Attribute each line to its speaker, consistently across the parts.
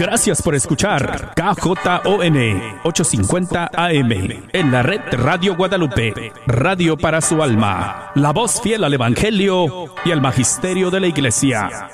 Speaker 1: Gracias por escuchar KJON 850 AM en la red Radio Guadalupe, radio para su alma, la voz fiel al Evangelio y al Magisterio de la Iglesia.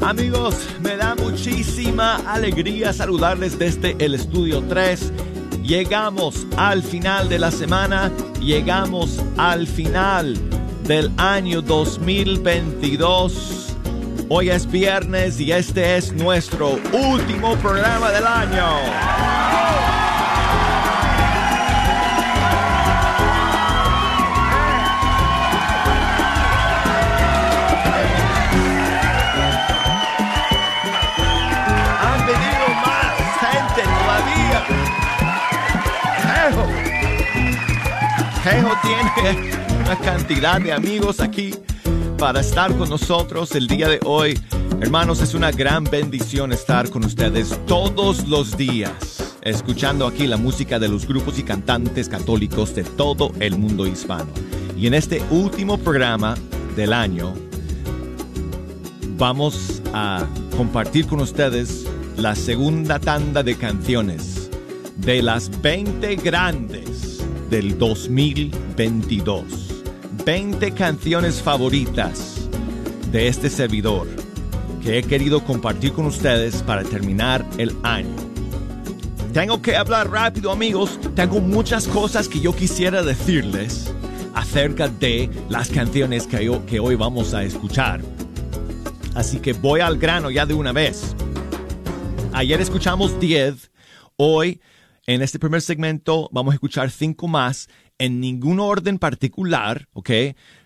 Speaker 2: Amigos, me da muchísima alegría saludarles desde el estudio 3 Llegamos al final de la semana, llegamos al final del año 2022. Hoy es viernes y este es nuestro último programa del año. Jejo tiene una cantidad de amigos aquí para estar con nosotros el día de hoy. Hermanos, es una gran bendición estar con ustedes todos los días, escuchando aquí la música de los grupos y cantantes católicos de todo el mundo hispano. Y en este último programa del año, vamos a compartir con ustedes la segunda tanda de canciones de las 20 grandes del 2022. 20 canciones favoritas de este servidor que he querido compartir con ustedes para terminar el año. Tengo que hablar rápido amigos, tengo muchas cosas que yo quisiera decirles acerca de las canciones que, hoy vamos a escuchar. Así que voy al grano ya de una vez. Ayer escuchamos 10, hoy en este primer segmento vamos a escuchar cinco más en ningún orden particular, ¿ok?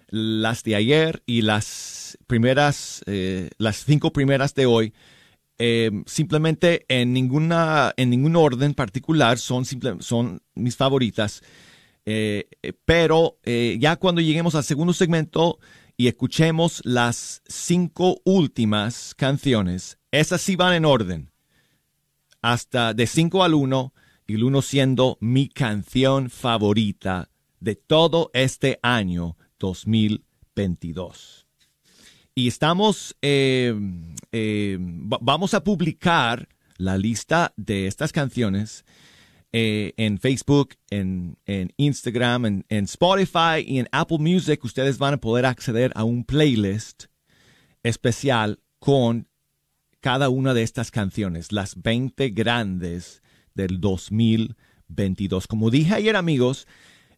Speaker 2: Las de ayer y las primeras, eh, las cinco primeras de hoy, eh, simplemente en, ninguna, en ningún orden particular son, mis favoritas. Eh, pero ya cuando lleguemos al segundo segmento y escuchemos las cinco últimas canciones, esas sí van en orden. Hasta de 5 al 1 y el uno siendo mi canción favorita de todo este año 2022. Y estamos, eh, eh, vamos a publicar la lista de estas canciones eh, en Facebook, en, Instagram, en, en, Spotify y en Apple Music. Ustedes van a poder acceder a un playlist especial con cada una de estas canciones, las 20 grandes del 2022. Como dije ayer amigos,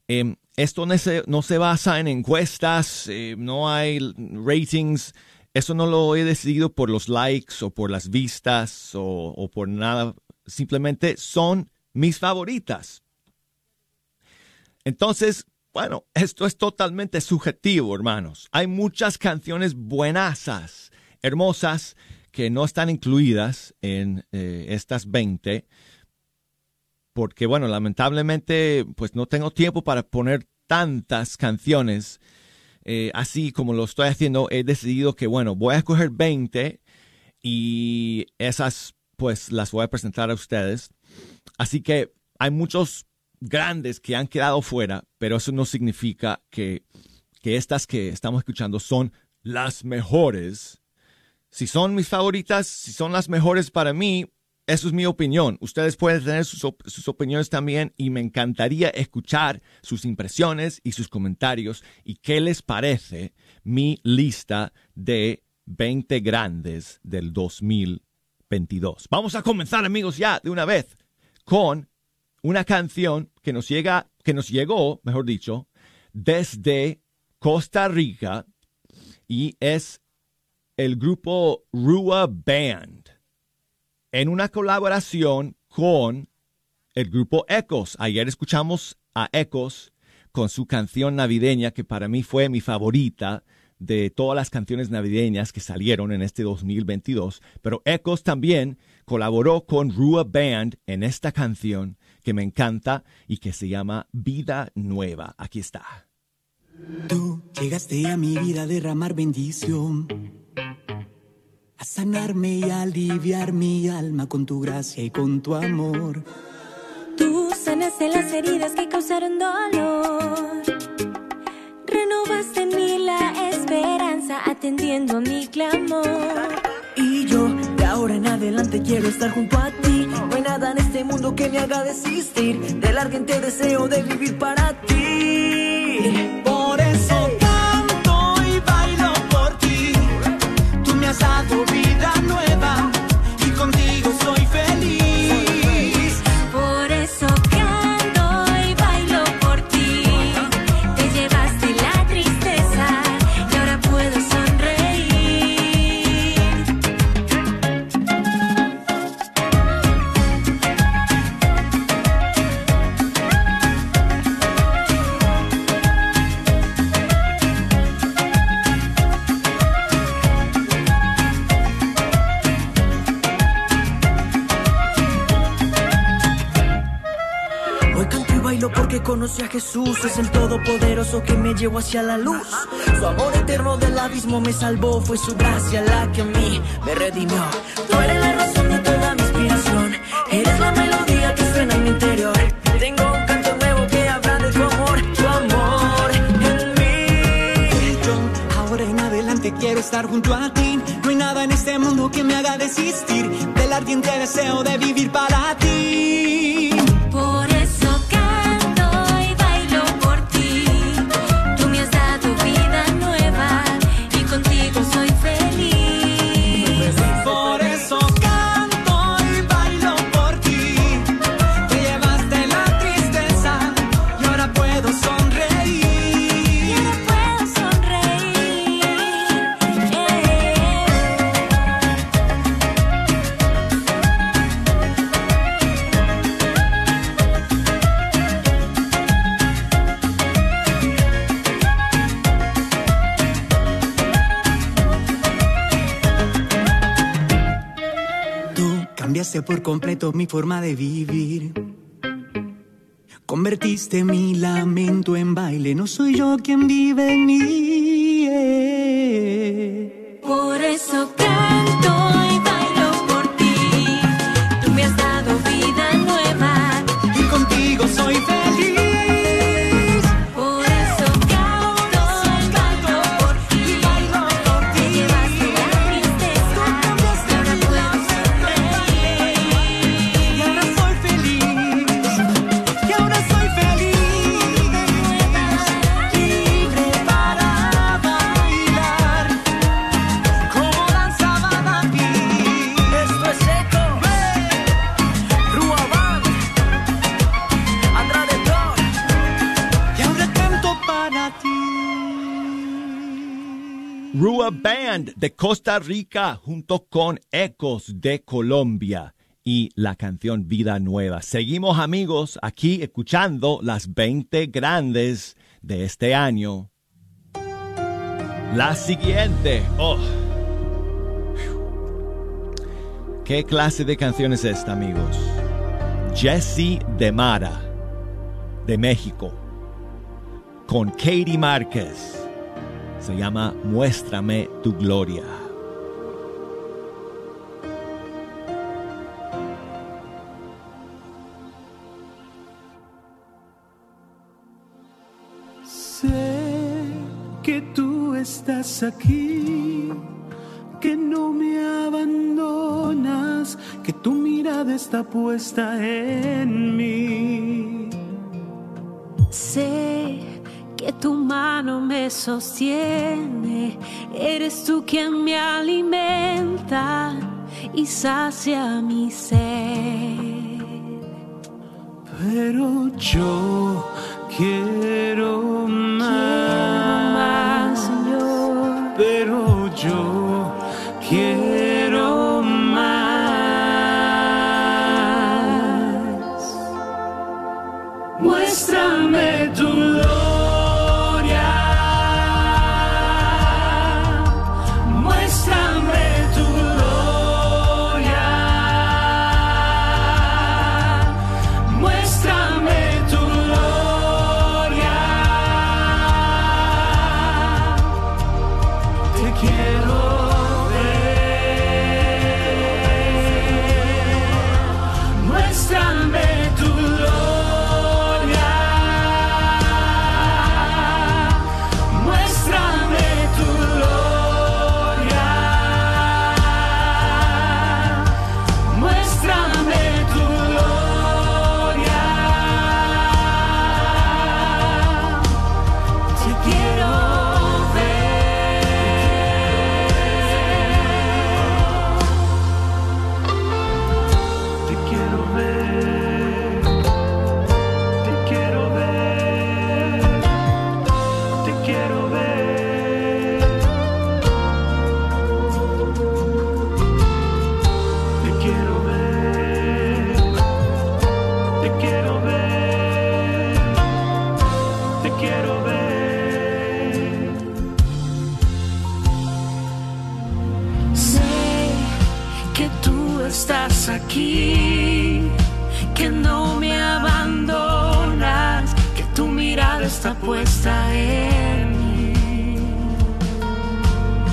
Speaker 2: em, esto no se, no se, basa en encuestas, eh, no hay ratings, eso no lo he decidido por los likes o por las vistas o, o por nada, simplemente son mis favoritas. Entonces, bueno, esto es totalmente subjetivo, hermanos. Hay muchas canciones buenasas, hermosas, que no están incluidas en eh, estas 20 porque bueno, lamentablemente pues no tengo tiempo para poner tantas canciones. Eh, así como lo estoy haciendo, he decidido que bueno, voy a escoger 20 y esas pues las voy a presentar a ustedes. Así que hay muchos grandes que han quedado fuera, pero eso no significa que, que estas que estamos escuchando son las mejores. Si son mis favoritas, si son las mejores para mí, eso es mi opinión. Ustedes pueden tener sus, opiniones también y me encantaría escuchar sus impresiones y sus comentarios y qué les parece mi lista de 20 grandes del 2022. Vamos a comenzar, amigos, ya de una vez con una canción que nos llega, que nos llegó, mejor dicho, desde Costa Rica y es el grupo Rua Band en una colaboración con el grupo Ecos. Ayer escuchamos a Ecos con su canción navideña, que para mí fue mi favorita de todas las canciones navideñas que salieron en este 2022. Pero Ecos también colaboró con Rua Band en esta canción que me encanta y que se llama Vida Nueva. Aquí está.
Speaker 3: Tú llegaste a mi vida a derramar bendición a sanarme y aliviar mi alma con tu gracia y con tu amor.
Speaker 4: Tú sanaste las heridas que causaron dolor. Renovaste en mí la esperanza atendiendo mi clamor.
Speaker 3: Y yo de ahora en adelante quiero estar junto a ti. No hay nada en este mundo que me haga desistir del ardiente deseo de vivir para ti. Tú me llevó hacia la luz. Su amor eterno del abismo me salvó, fue su gracia la que a mí me redimió. Tú eres la razón de toda mi inspiración, eres la melodía que suena en mi interior. Tengo un canto nuevo que habla de tu amor, tu amor en mí. Yo ahora en adelante quiero estar junto a ti. No hay nada en este mundo que me haga desistir del ardiente deseo de vivir para ti. Completo mi forma de vivir. Convertiste mi lamento en baile. No soy yo quien vive en mí.
Speaker 2: Costa Rica junto con Ecos de Colombia y la canción Vida Nueva. Seguimos amigos aquí escuchando las 20 grandes de este año. La siguiente. Oh. ¿Qué clase de canción es esta amigos? Jessie de Mara de México con Katie Márquez. Se llama Muéstrame tu gloria.
Speaker 5: Sé que tú estás aquí, que no me abandonas, que tu mirada está puesta en mí.
Speaker 4: Sé que tu mano me sostiene, eres tú quien me alimenta y sacia mi sed.
Speaker 5: Pero yo quiero más,
Speaker 4: más, Señor.
Speaker 5: Pero yo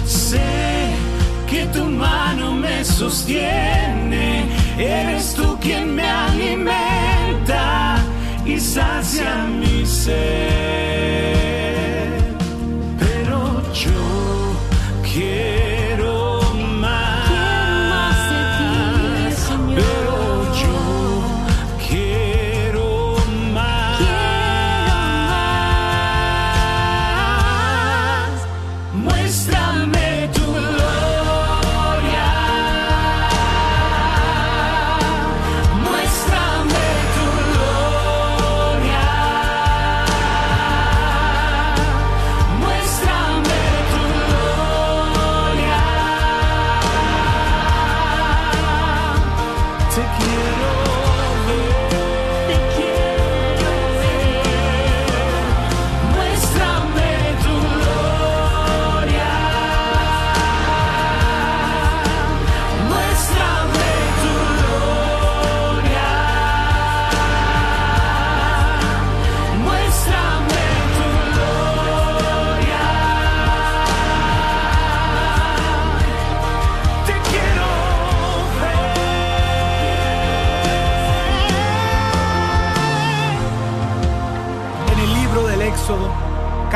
Speaker 5: Sé que tu mano me sostiene, eres tú quien me alimenta y sacia mi ser.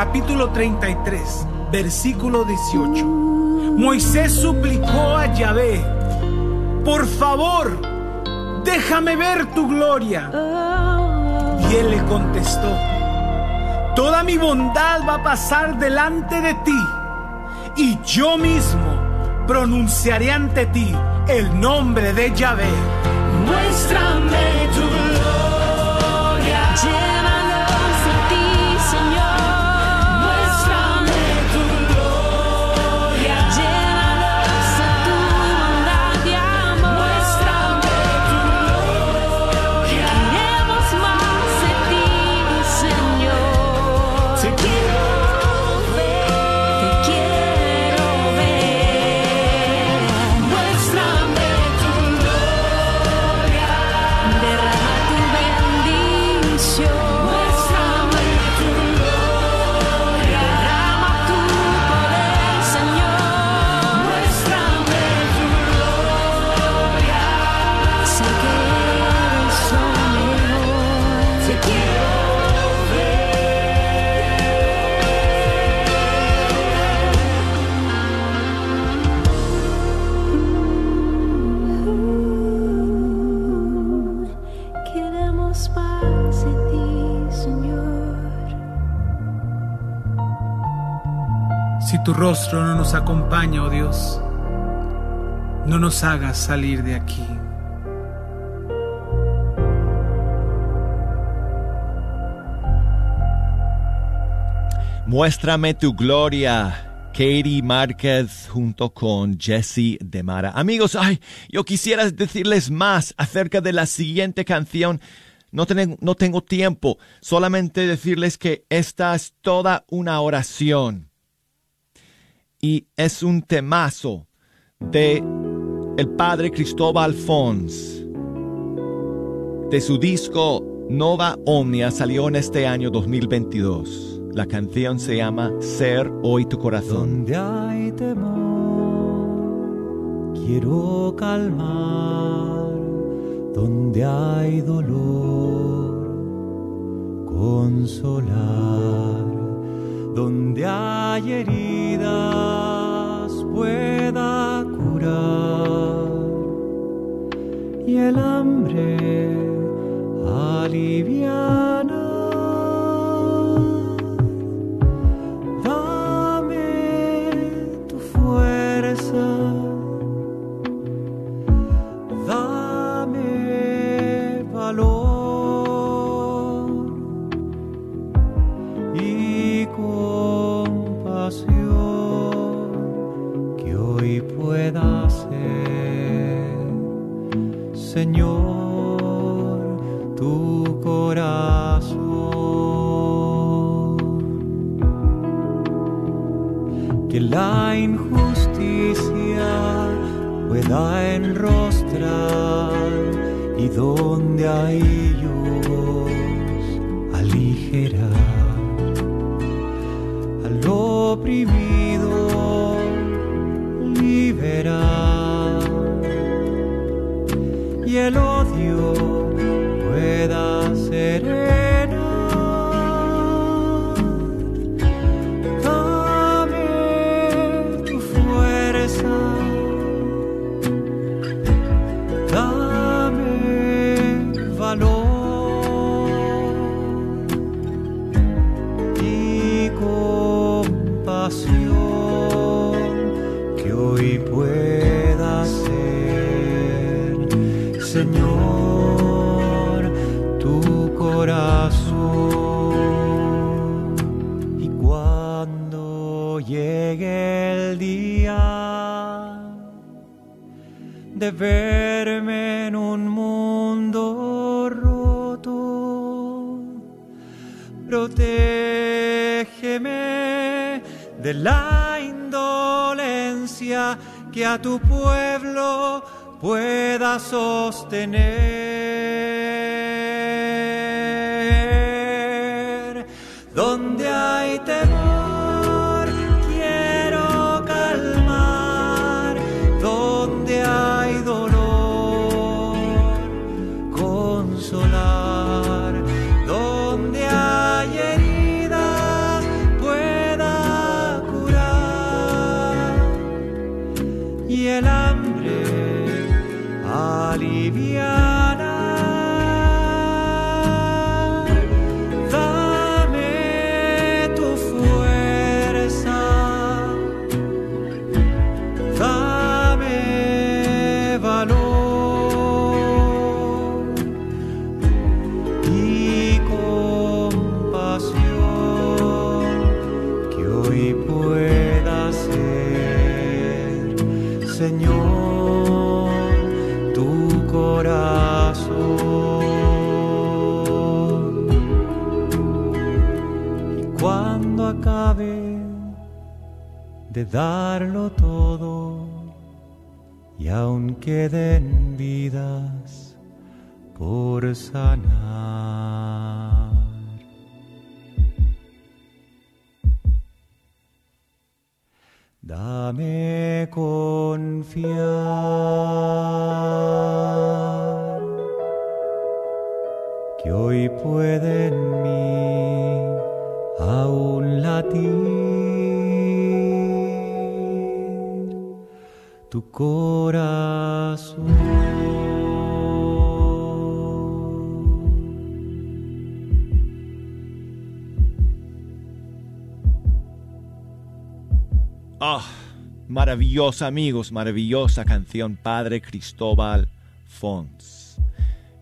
Speaker 6: Capítulo 33, versículo 18, Moisés suplicó a Yahvé, por favor, déjame ver tu gloria. Y él le contestó, toda mi bondad va a pasar delante de ti, y yo mismo pronunciaré ante ti el nombre de Yahvé.
Speaker 5: Muéstrame tu gloria. Tu
Speaker 6: rostro no nos acompaña, oh Dios, no nos hagas salir de aquí.
Speaker 2: Muéstrame tu gloria. Katie Márquez junto con Jesse Demara. Amigos, ay, yo quisiera decirles más acerca de la siguiente canción. No, no tengo tiempo. Solamente decirles que esta es toda una oración. Y es un temazo de el padre Cristóbal Fons. De su disco Nova Omnia salió en este año 2022. La canción se llama Ser hoy tu corazón.
Speaker 7: Donde hay temor, quiero calmar. Donde hay dolor, consolar. Donde hay heridas, pueda curar. Y el hambre alivianar. Que Señor, tu corazón. Y cuando llegue el día de verme en un mundo roto, protégeme de la indolencia que a tu pueblo pueda sostener. Donde hay temor, de darlo todo y aún queden vidas por sanar. Dame confiar que hoy puede corazón.
Speaker 2: Ah, maravillosa amigos, maravillosa canción Padre Cristóbal Fons.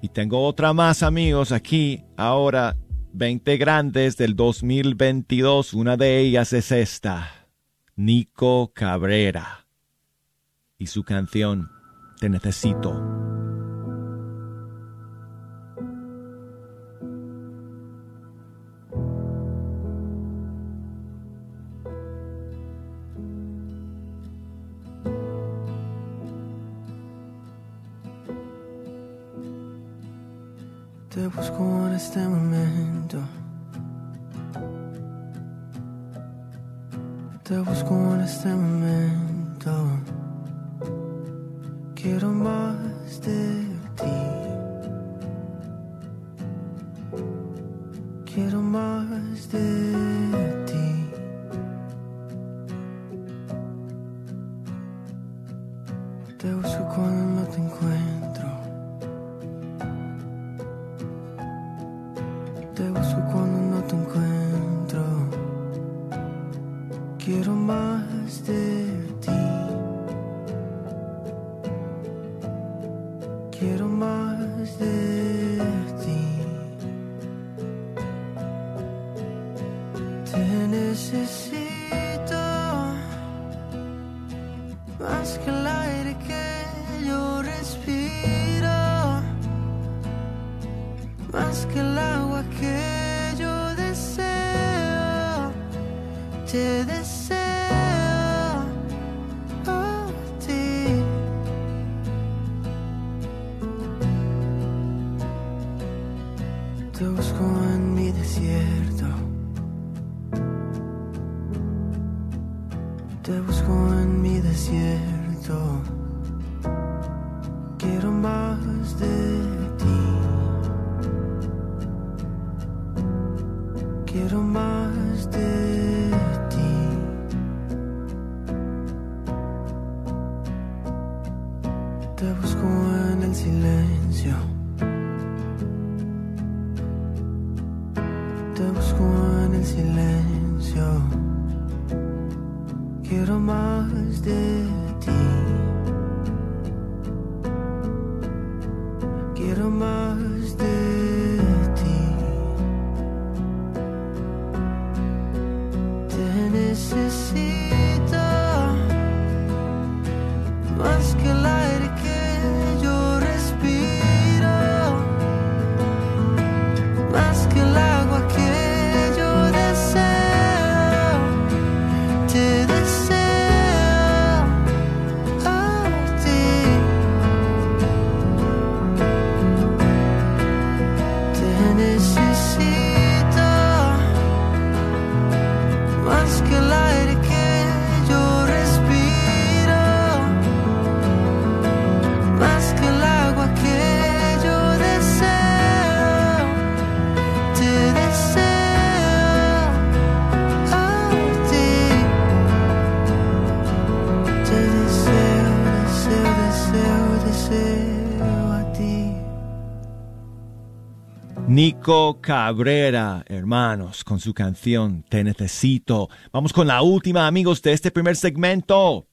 Speaker 2: Y tengo otra más amigos aquí, ahora 20 grandes del 2022, una de ellas es esta, Nico Cabrera. Y su canción, Te necesito.
Speaker 3: Quiero más de ti. Te necesito más que el aire que yo respiro más que el agua que yo deseo, te
Speaker 2: Cabrera, hermanos, con su canción Te Necesito. Vamos con la última, amigos, de este primer segmento.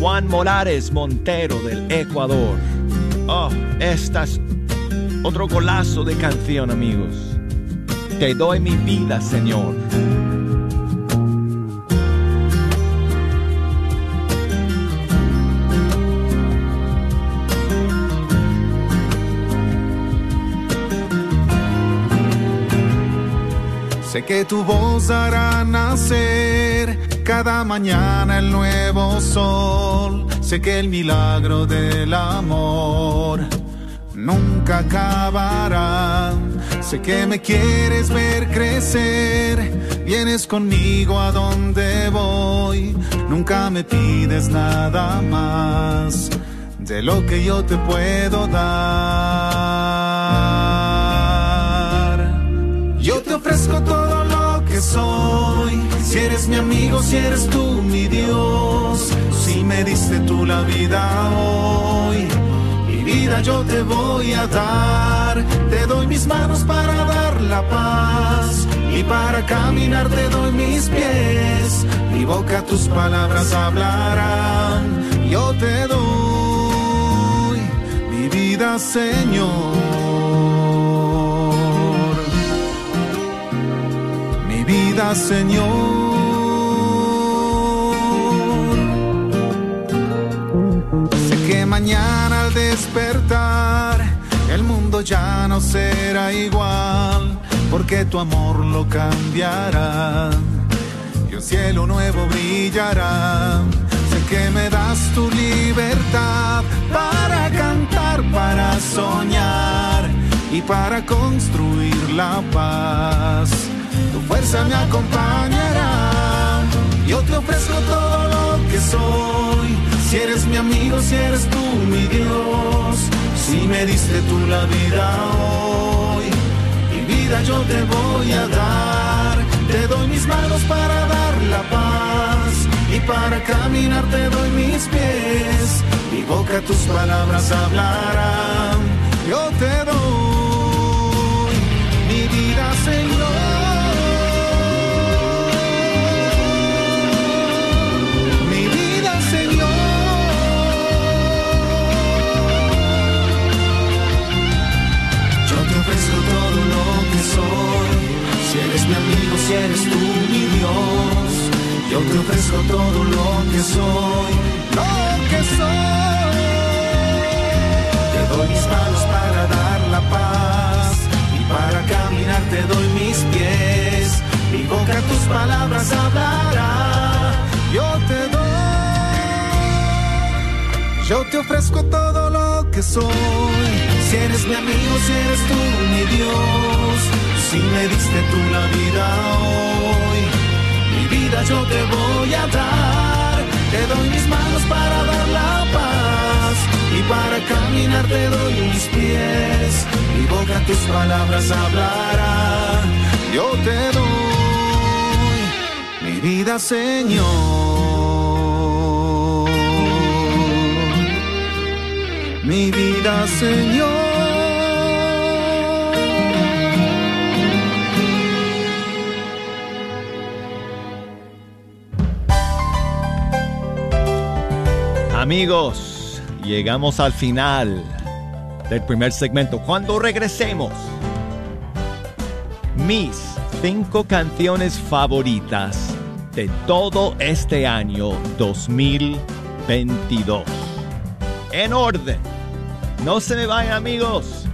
Speaker 2: Juan Morales Montero del Ecuador. Oh, esta es otro golazo de canción, amigos. Te doy mi vida, Señor.
Speaker 8: Sé que tu voz hará nacer cada mañana el nuevo sol. Sé que el milagro del amor nunca acabará. Sé que me quieres ver crecer. Vienes conmigo a donde voy. Nunca me pides nada más de lo que yo te puedo dar. Soy. Si eres mi amigo, si eres tú mi Dios. Si me diste tú la vida hoy. Mi vida yo te voy a dar. Te doy mis manos para dar la paz. Y para caminar te doy mis pies. Mi boca tus palabras hablarán. Yo te doy mi vida, Señor. Señor. Sé que mañana al despertar el mundo ya no será igual, porque tu amor lo cambiará y un cielo nuevo brillará. Sé que me das tu libertad para cantar, para soñar y para construir la paz. Fuerza me acompañará. Yo te ofrezco todo lo que soy. Si eres mi amigo, si eres tú mi Dios. Si me diste tú la vida hoy, mi vida yo te voy a dar. Te doy mis manos para dar la paz y para caminar te doy mis pies. Mi boca tus palabras hablarán. Yo te doy mi vida, Señor. Que soy. Si eres mi amigo, si eres tú mi Dios. Yo te ofrezco todo lo que soy. Lo que soy. Te doy mis manos para dar la paz. Y para caminar te doy mis pies. Mi boca tus palabras hablará. Yo te doy. Yo te ofrezco todo lo que soy. Si eres mi amigo, si eres tú mi Dios. Si me diste tú la vida hoy, mi vida yo te voy a dar. Te doy mis manos para dar la paz y para caminar te doy mis pies. Mi boca tus palabras hablará. Yo te doy mi vida, Señor. Mi vida, Señor.
Speaker 2: Amigos, llegamos al final del primer segmento. Cuando regresemos, mis cinco canciones favoritas de todo este año 2022. En orden. No se me vayan amigos.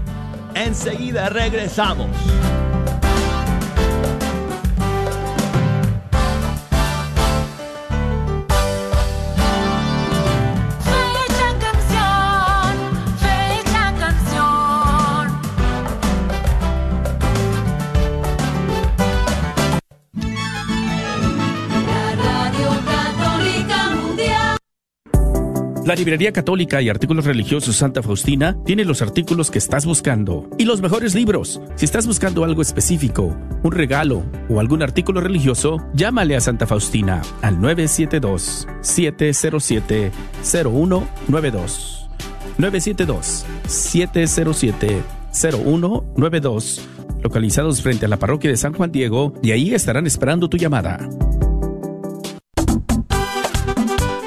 Speaker 2: Enseguida regresamos.
Speaker 1: Librería Católica y Artículos Religiosos Santa Faustina tiene los artículos que estás buscando y los mejores libros. Si estás buscando algo específico, un regalo o algún artículo religioso, llámale a Santa Faustina al 972-707-0192. 972-707-0192, localizados frente a la parroquia de San Juan Diego, y ahí estarán esperando tu llamada.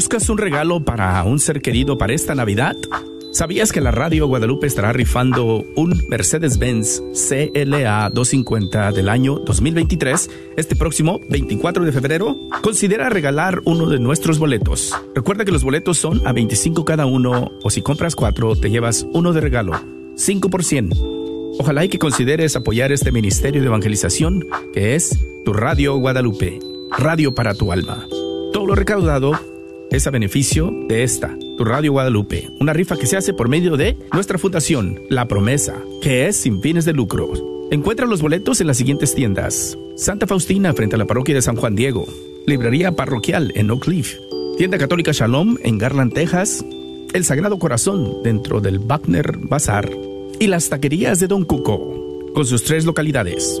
Speaker 1: ¿Buscas un regalo para un ser querido para esta Navidad? ¿Sabías que la Radio Guadalupe estará rifando un Mercedes-Benz CLA 250 del año 2023 este próximo 24 de febrero? Considera regalar uno de nuestros boletos. Recuerda que los boletos son a 25 cada uno o si compras cuatro te llevas uno de regalo. 5 por 100. Ojalá y que consideres apoyar este ministerio de evangelización que es tu Radio Guadalupe, radio para tu alma. Todo lo recaudado es a beneficio de esta, tu Radio Guadalupe, una rifa que se hace por medio de nuestra fundación, La Promesa, que es sin fines de lucro. Encuentra los boletos en las siguientes tiendas. Santa Faustina frente a la parroquia de San Juan Diego, Librería Parroquial en Oak Cliff, Tienda Católica Shalom en Garland, Texas, El Sagrado Corazón dentro del Wagner Bazar y las taquerías de Don Cuco, con sus tres localidades.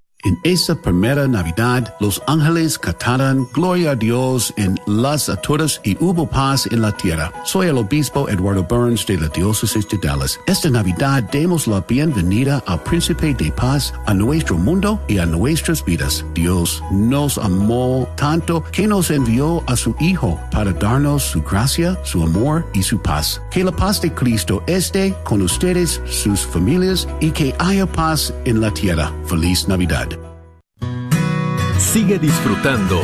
Speaker 9: En esa primera Navidad, los ángeles cantaron Gloria a Dios en las alturas y hubo paz en la tierra. Soy el obispo Eduardo Burns de la Diócesis de Dallas. Esta Navidad demos la bienvenida al Príncipe de Paz a nuestro mundo y a nuestras vidas. Dios nos amó tanto que nos envió a su Hijo para darnos su gracia, su amor y su paz. Que la paz de Cristo esté con ustedes, sus familias y que haya paz en la tierra. Feliz Navidad.
Speaker 10: Sigue disfrutando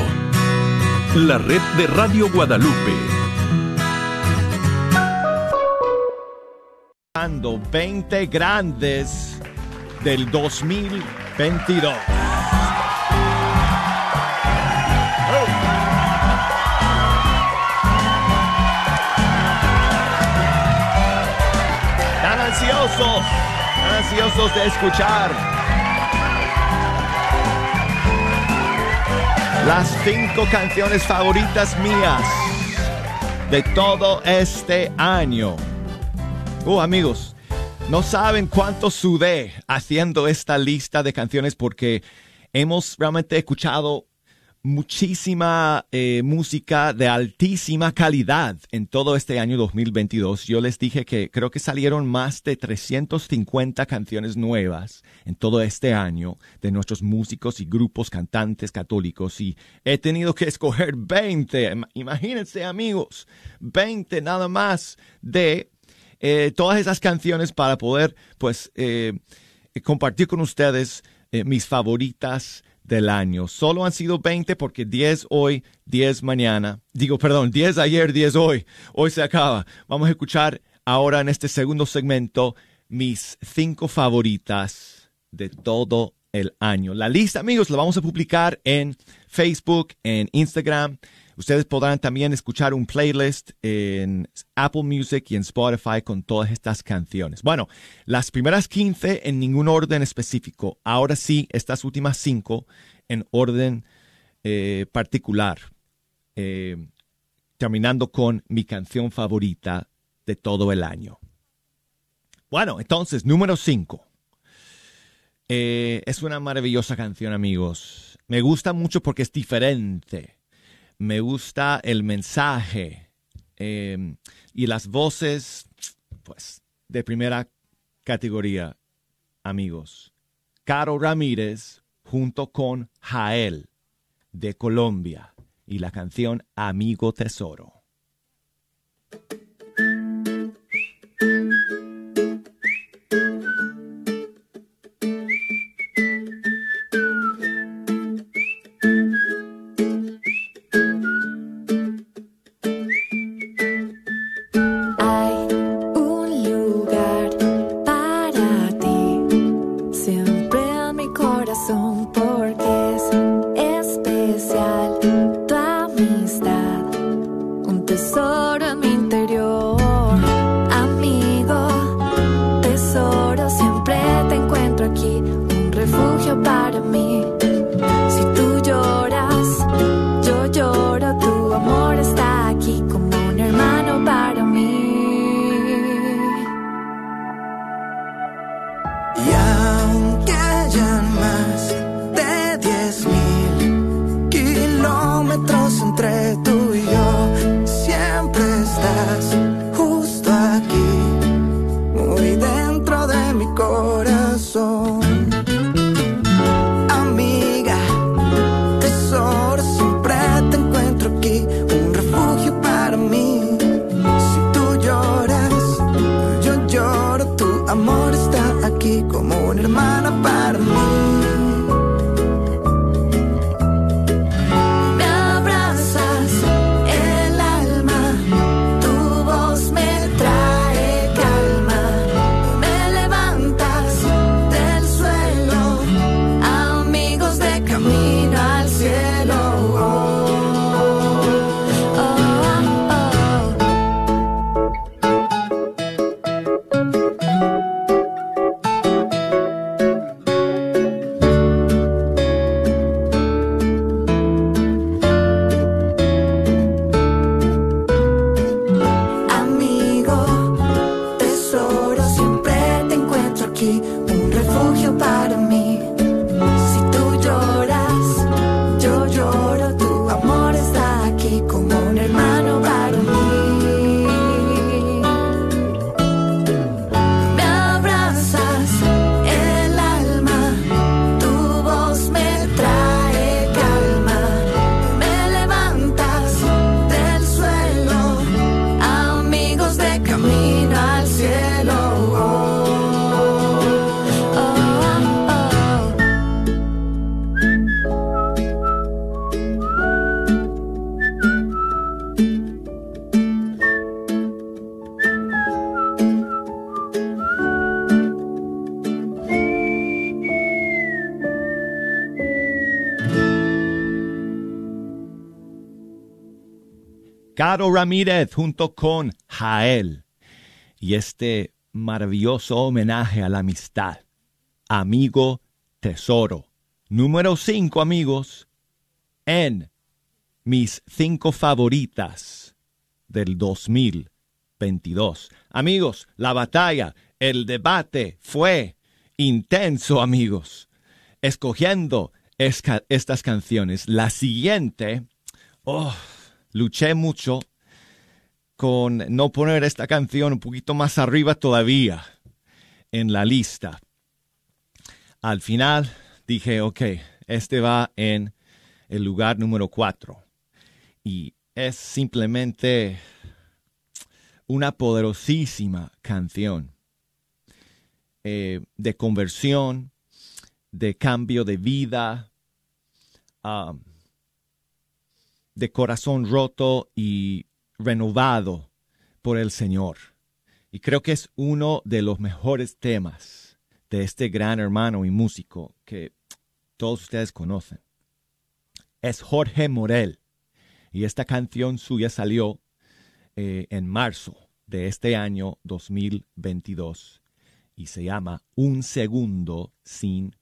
Speaker 10: la red de Radio Guadalupe.
Speaker 2: Dando 20 grandes del 2022. Tan ansiosos, tan ansiosos de escuchar las cinco canciones favoritas mías de todo este año. Oh, amigos, no saben cuánto sudé haciendo esta lista de canciones porque hemos realmente escuchado muchísima eh, música de altísima calidad en todo este año 2022. Yo les dije que creo que salieron más de 350 canciones nuevas en todo este año de nuestros músicos y grupos cantantes católicos y he tenido que escoger 20. Im- Imagínense amigos, 20 nada más de eh, todas esas canciones para poder pues eh, compartir con ustedes mis favoritas del año. Solo han sido 20 porque 10 hoy, 10 mañana. Digo, perdón, 10 ayer, 10 hoy. Hoy se acaba. Vamos a escuchar ahora en este segundo segmento mis cinco favoritas de todo el año. La lista, amigos, la vamos a publicar en Facebook, en Instagram. Ustedes podrán también escuchar un playlist en Apple Music y en Spotify con todas estas canciones. Bueno, las primeras 15 en ningún orden específico. Ahora sí, estas últimas 5 en orden eh, particular. Eh, terminando con mi canción favorita de todo el año. Bueno, entonces, número 5. es una maravillosa canción, amigos. Me gusta mucho porque es diferente me gusta el mensaje eh, y las voces, pues, de primera categoría, amigos. Caro Ramírez junto con Jael de Colombia y la canción Amigo Tesoro.
Speaker 5: tre
Speaker 2: Caro Ramírez junto con Jael. Y este maravilloso homenaje a la amistad. Amigo Tesoro. Número 5, amigos, en mis cinco favoritas del 2022. Amigos, la batalla, el debate fue intenso, amigos. Escogiendo estas canciones. La siguiente, oh, luché mucho con no poner esta canción un poquito más arriba todavía en la lista. Al final dije, ok, este va en el lugar número 4. Y es simplemente una poderosísima canción eh, de conversión, de cambio de vida, um, de corazón roto y renovado por el Señor. Y creo que es uno de los mejores temas de este gran hermano y músico que todos ustedes conocen. Es Jorge Morel. Y esta canción suya salió eh, en marzo de este año 2022 y se llama Un segundo sin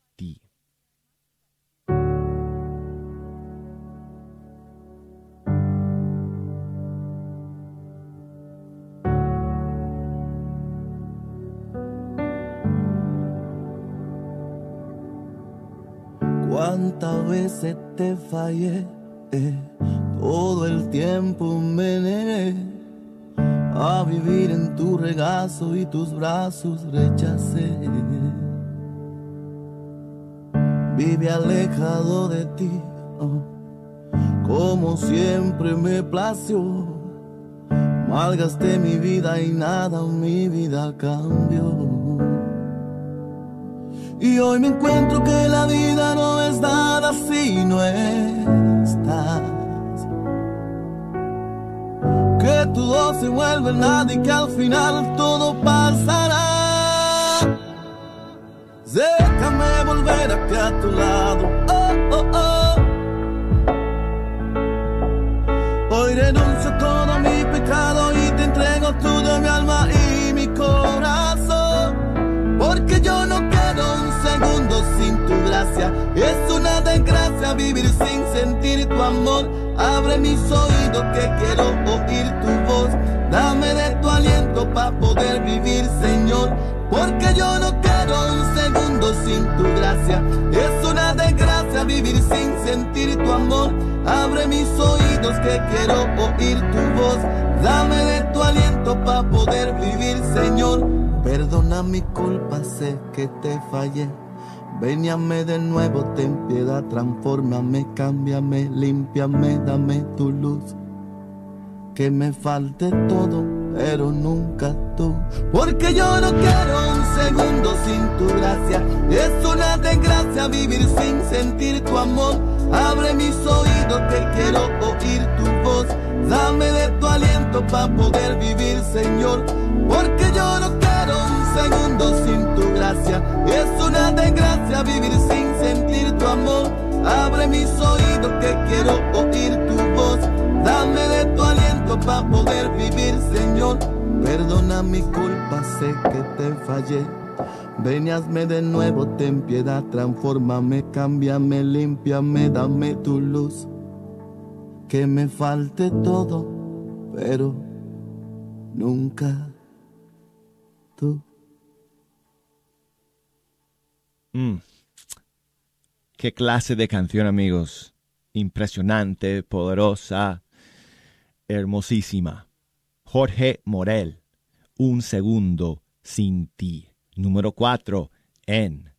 Speaker 11: Cuántas veces te fallé, todo el tiempo me negué a vivir en tu regazo y tus brazos rechacé. Vive alejado de ti, como siempre me plació. Malgasté mi vida y nada mi vida cambió. Y hoy me encuentro que la vida no es nada si no estás. Que todo se vuelve nada y que al final todo pasará. Déjame volver aquí a tu lado. Oh, oh, oh. Hoy renuncio a todo mi pecado y te entrego Es una desgracia vivir sin sentir tu amor. Abre mis oídos que quiero oír tu voz. Dame de tu aliento para poder vivir, Señor. Porque yo no quiero un segundo sin tu gracia. Es una desgracia vivir sin sentir tu amor. Abre mis oídos que quiero oír tu voz. Dame de tu aliento para poder vivir, Señor. Perdona mi culpa, sé que te fallé. Veníame de nuevo, ten piedad, transfórmame, cámbiame, límpiame, dame tu luz. Que me falte todo, pero nunca tú. Porque yo no quiero un segundo sin tu gracia. Es una desgracia vivir sin sentir tu amor. Abre mis oídos que quiero oír tu voz. Dame de tu aliento para poder vivir, Señor. Porque yo no quiero un segundo sin tu gracia. Es una desgracia vivir sin sentir tu amor. Abre mis oídos que quiero oír tu voz. Dame de tu aliento para poder vivir, Señor. Perdona mi culpa, sé que te fallé. Ven de nuevo, ten piedad, transfórmame, cámbiame, límpiame, dame tu luz. Que me falte todo, pero nunca tú.
Speaker 2: Mm. Qué clase de canción, amigos. Impresionante, poderosa, hermosísima. Jorge Morel, Un segundo sin ti. Número cuatro en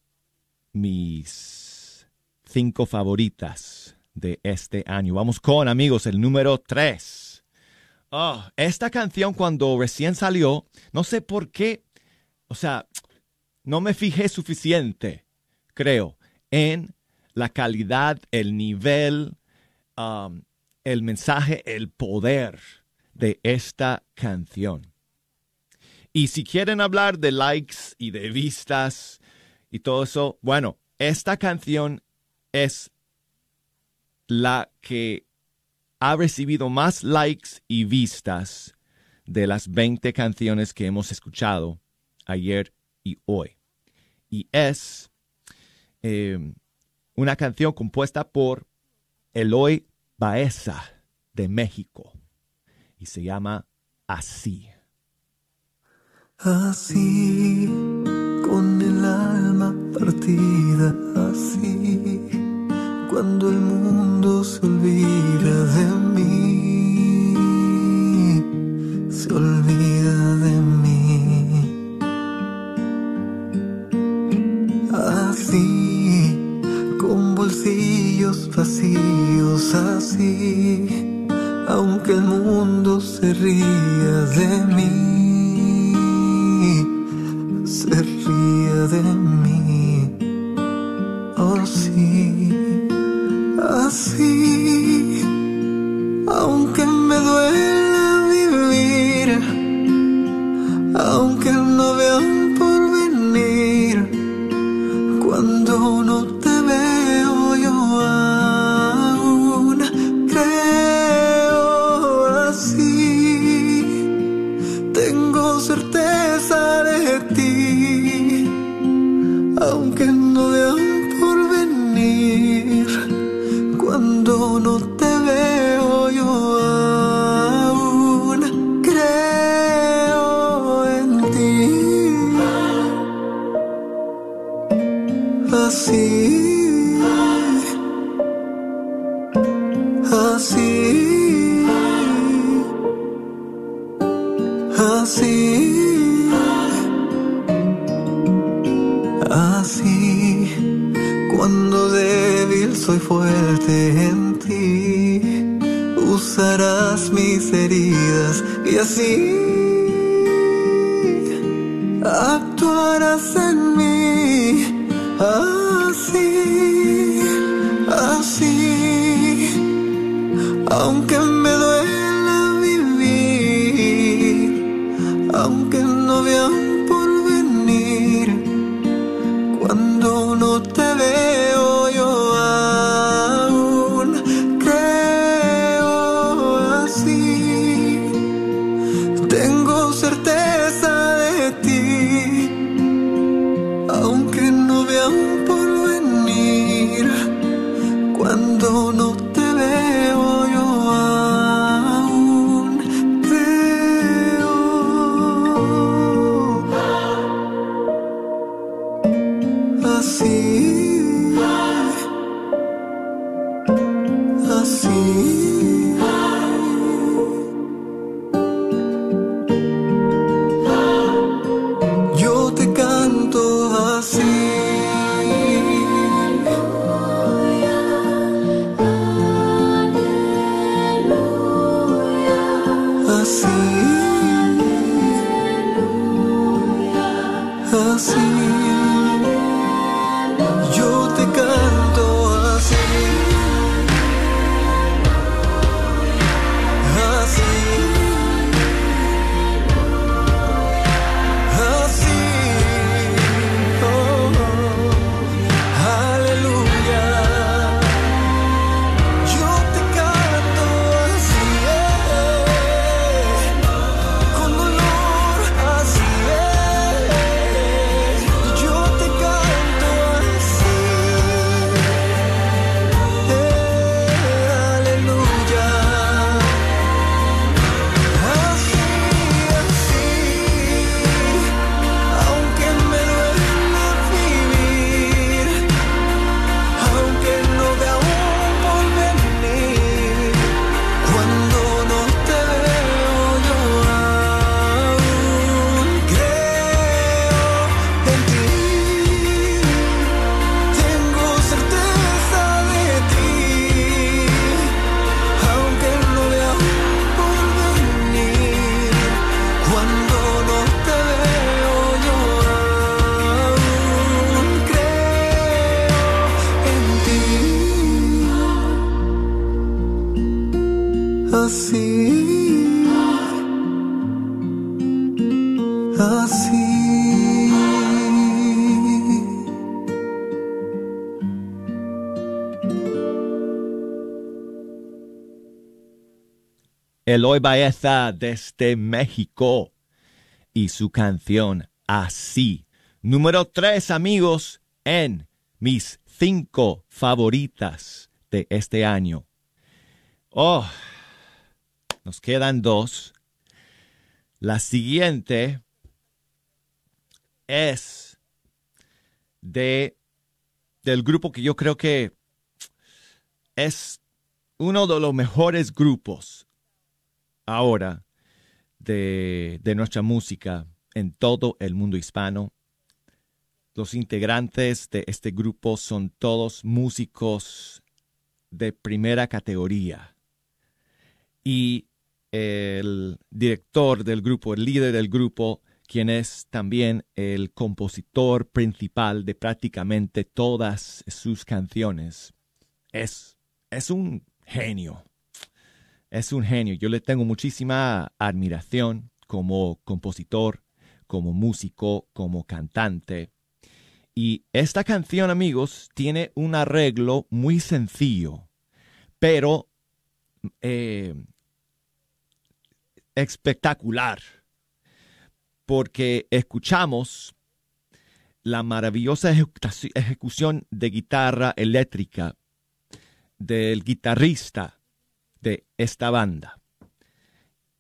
Speaker 2: mis cinco favoritas de este año. Vamos con, amigos, el número tres. Oh, esta canción cuando recién salió, no sé por qué, o sea, no me fijé suficiente, creo, en la calidad, el nivel, um, el mensaje, el poder de esta canción. Y si quieren hablar de likes y de vistas y todo eso, bueno, esta canción es la que ha recibido más likes y vistas de las 20 canciones que hemos escuchado ayer y hoy. Y es Em, una canción compuesta por Eloy Baeza de México y se llama Así.
Speaker 11: Así, con el alma partida, así,
Speaker 12: cuando el mundo se olvida de mí
Speaker 2: Eloy Baeza desde México y su canción Así. Número 3, amigos, en mis cinco favoritas de este año. Oh, nos quedan dos. La siguiente es de del grupo que yo creo que es uno de los mejores grupos ahora de, nuestra música en todo el mundo hispano. Los integrantes de este grupo son todos músicos de primera categoría. Y el director del grupo, el líder del grupo, quien es también el compositor principal de prácticamente todas sus canciones, es, es un genio. Es un genio. Yo le tengo muchísima admiración como compositor, como músico, como cantante. Y esta canción, amigos, tiene un arreglo muy sencillo, pero eh, espectacular, porque escuchamos la maravillosa ejecución de guitarra eléctrica del guitarrista esta banda.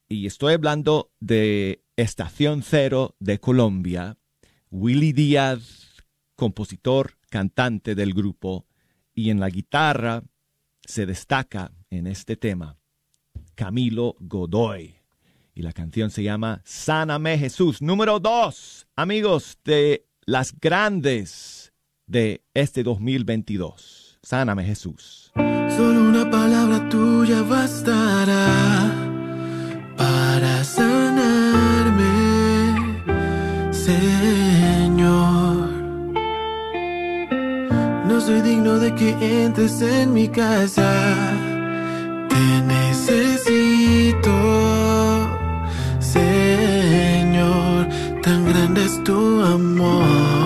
Speaker 2: Y estoy hablando de Estación Cero de Colombia, Willy Díaz, compositor, cantante del grupo, y en la guitarra se destaca en este tema Camilo Godoy. Y la canción se llama Sáname Jesús. Número dos, amigos, de las grandes de este 2022. Sáname Jesús.
Speaker 8: Solo una palabra tuya bastará para sanarme, Señor. No soy digno de que entres en mi casa. Te necesito, Señor. Tan grande es tu amor.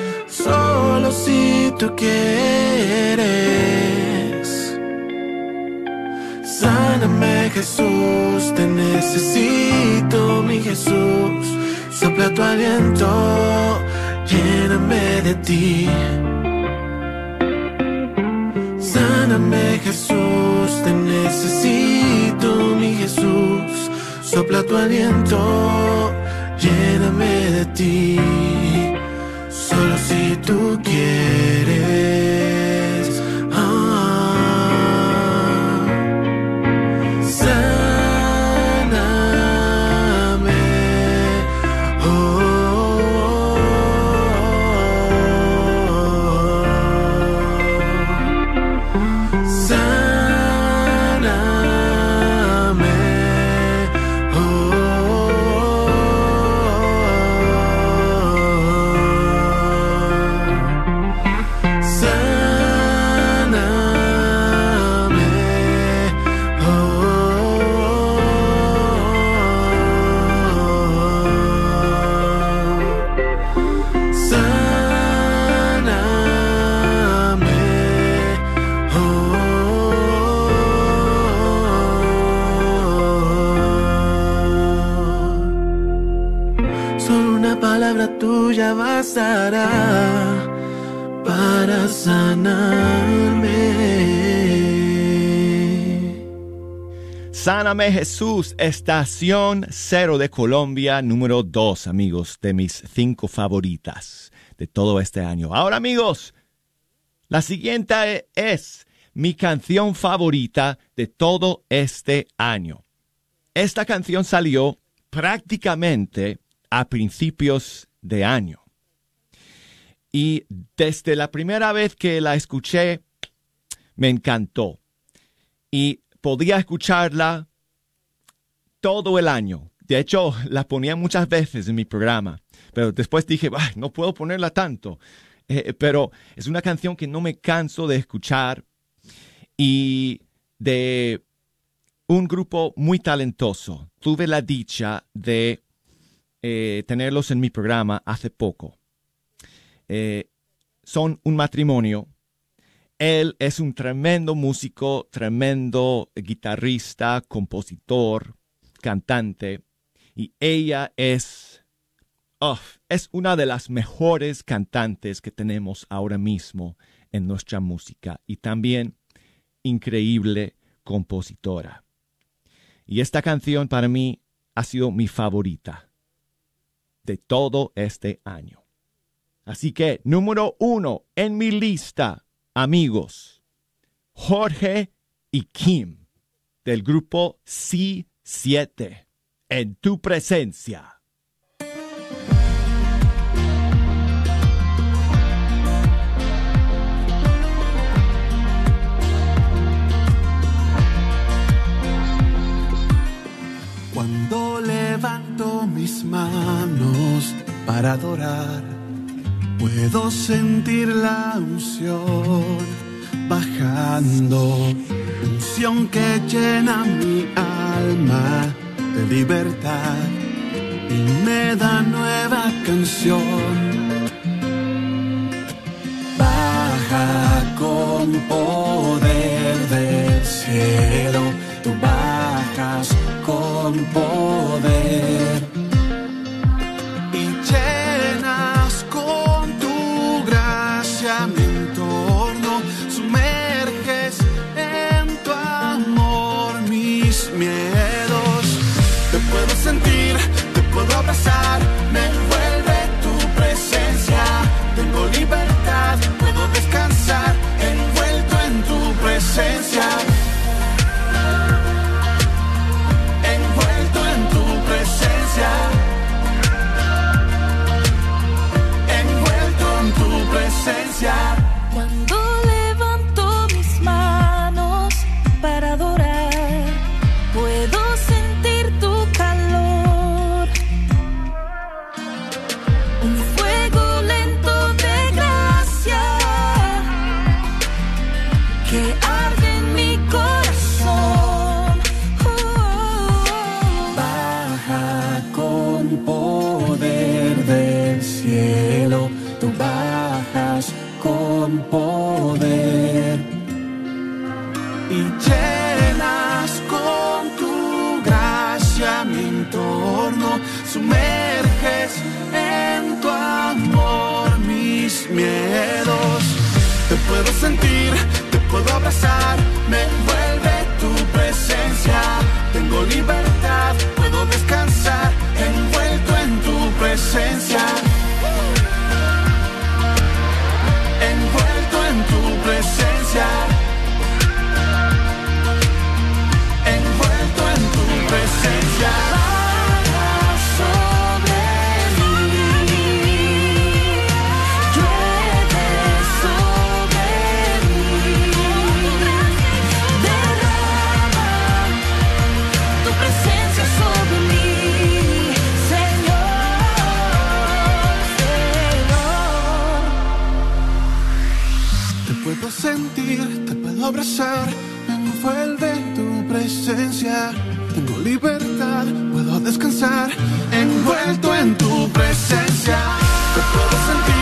Speaker 8: Solo si tú quieres. Sáname Jesús, te necesito mi Jesús. Sopla tu aliento, lléname de ti. Sáname Jesús, te necesito mi Jesús. Sopla tu aliento, lléname de ti. Tú quieres. Para sanarme.
Speaker 2: Sáname Jesús, estación cero de Colombia, número dos, amigos, de mis cinco favoritas de todo este año. Ahora, amigos, la siguiente es mi canción favorita de todo este año. Esta canción salió prácticamente a principios de año. Y desde la primera vez que la escuché, me encantó. Y podía escucharla todo el año. De hecho, la ponía muchas veces en mi programa, pero después dije, "Ay, no puedo ponerla tanto. Eh, pero es una canción que no me canso de escuchar y de un grupo muy talentoso. Tuve la dicha de eh, tenerlos en mi programa hace poco. Eh, son un matrimonio. Él es un tremendo músico, tremendo guitarrista, compositor, cantante. Y ella es, es una de las mejores cantantes que tenemos ahora mismo en nuestra música. Y también increíble compositora. Y esta canción para mí ha sido mi favorita de todo este año. Así que, número uno en mi lista, amigos, Jorge y Kim del grupo C7, en tu presencia.
Speaker 8: Cuando levanto mis manos para adorar, puedo sentir la unción bajando, unción que llena mi alma de libertad y me da nueva canción. Baja con poder del cielo, tú bajas con poder y llenas con tu gracia mi entorno, sumerges en tu amor mis miedos. Te puedo sentir, te puedo abrazar, me envuelve tu presencia. Tengo libertad, puedo descansar, envuelto en tu presencia. Abrazar, me envuelve tu presencia. Tengo libertad, puedo descansar, envuelto en tu presencia. Te puedo sentir,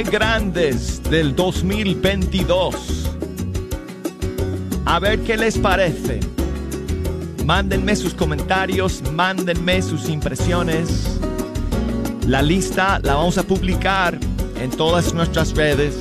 Speaker 2: 20 grandes del 2022. A ver qué les parece. Mándenme sus comentarios, mándenme sus impresiones. La lista la vamos a publicar en todas nuestras redes.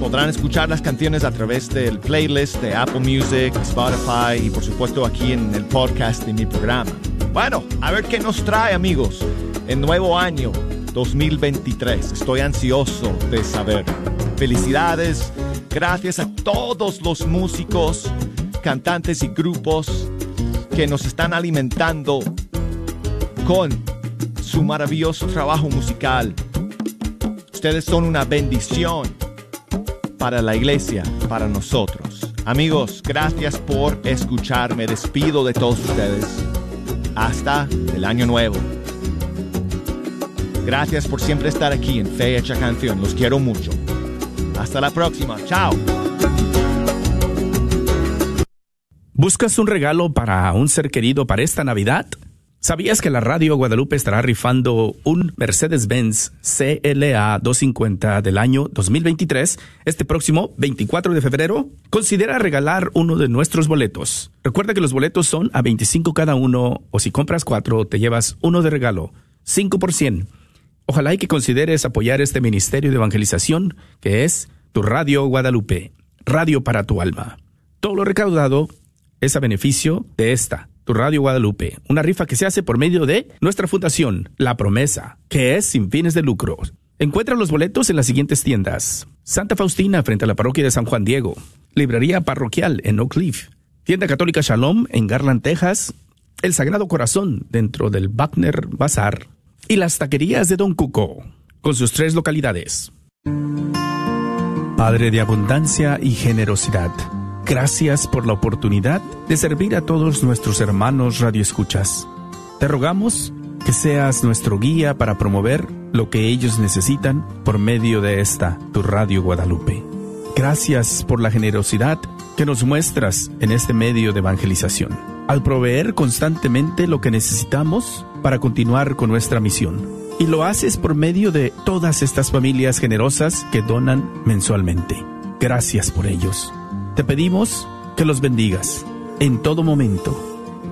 Speaker 2: Podrán escuchar las canciones a través del playlist de Apple Music, Spotify y por supuesto aquí en el podcast de mi programa. Bueno, a ver qué nos trae amigos el nuevo año 2023. Estoy ansioso de saber. Felicidades, gracias a todos los músicos, cantantes y grupos que nos están alimentando con su maravilloso trabajo musical. Ustedes son una bendición para la iglesia, para nosotros. Amigos, gracias por escucharme. Despido de todos ustedes. Hasta el año nuevo. Gracias por siempre estar aquí en Fe Hecha Canción. Los quiero mucho. Hasta la próxima. Chao.
Speaker 1: ¿Buscas un regalo para un ser querido para esta Navidad? ¿Sabías que la Radio Guadalupe estará rifando un Mercedes-Benz CLA 250 del año 2023 este próximo 24 de febrero? Considera regalar uno de nuestros boletos. Recuerda que los boletos son a 25 cada uno o si compras cuatro te llevas uno de regalo, 5 por 100. Ojalá y que consideres apoyar este ministerio de evangelización que es tu Radio Guadalupe, Radio para tu alma. Todo lo recaudado es a beneficio de esta, tu Radio Guadalupe, una rifa que se hace por medio de nuestra fundación, La Promesa, que es sin fines de lucro. Encuentra los boletos en las siguientes tiendas. Santa Faustina frente a la parroquia de San Juan Diego, Librería Parroquial en Oak Cliff, Tienda Católica Shalom en Garland, Texas, El Sagrado Corazón dentro del Wagner Bazar y las taquerías de Don Cuco, con sus tres localidades. Padre de abundancia y generosidad, gracias por la oportunidad de servir a todos nuestros hermanos radioescuchas. Te rogamos que seas nuestro guía para promover lo que ellos necesitan por medio de esta, tu Radio Guadalupe. Gracias por la generosidad que nos muestras en este medio de evangelización, al proveer constantemente lo que necesitamos para continuar con nuestra misión. Y lo haces por medio de todas estas familias generosas que donan mensualmente. Gracias por ellos. Te pedimos que los bendigas en todo momento.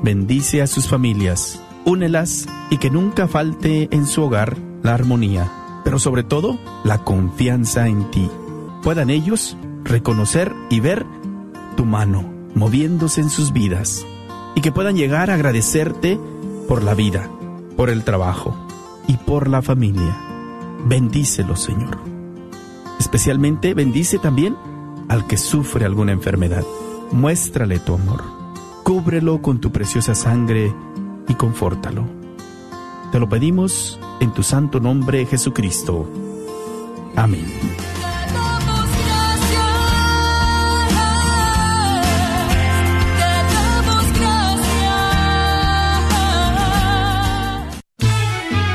Speaker 1: Bendice a sus familias, únelas y que nunca falte en su hogar la armonía, pero sobre todo la confianza en ti. Puedan ellos reconocer y ver tu mano moviéndose en sus vidas y que puedan llegar a agradecerte por la vida, por el trabajo y por la familia. Bendícelo, Señor. Especialmente bendice también al que sufre alguna enfermedad. Muéstrale tu amor. Cúbrelo con tu preciosa sangre y confórtalo. Te lo pedimos en tu santo nombre, Jesucristo. Amén.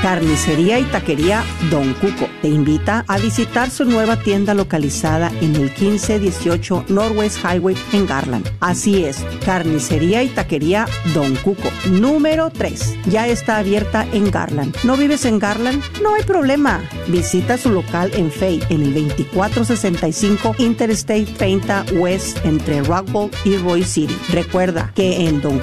Speaker 13: Carnicería y Taquería Don Cuco te invita a visitar su nueva tienda localizada en el 1518 Northwest Highway en Garland. Así es, Carnicería y Taquería Don Cuco, número 3. Ya está abierta en Garland. ¿No vives en Garland? No hay problema. Visita su local en Fay en el 2465 Interstate 30 West entre Rockwell y Roy City. Recuerda que en Don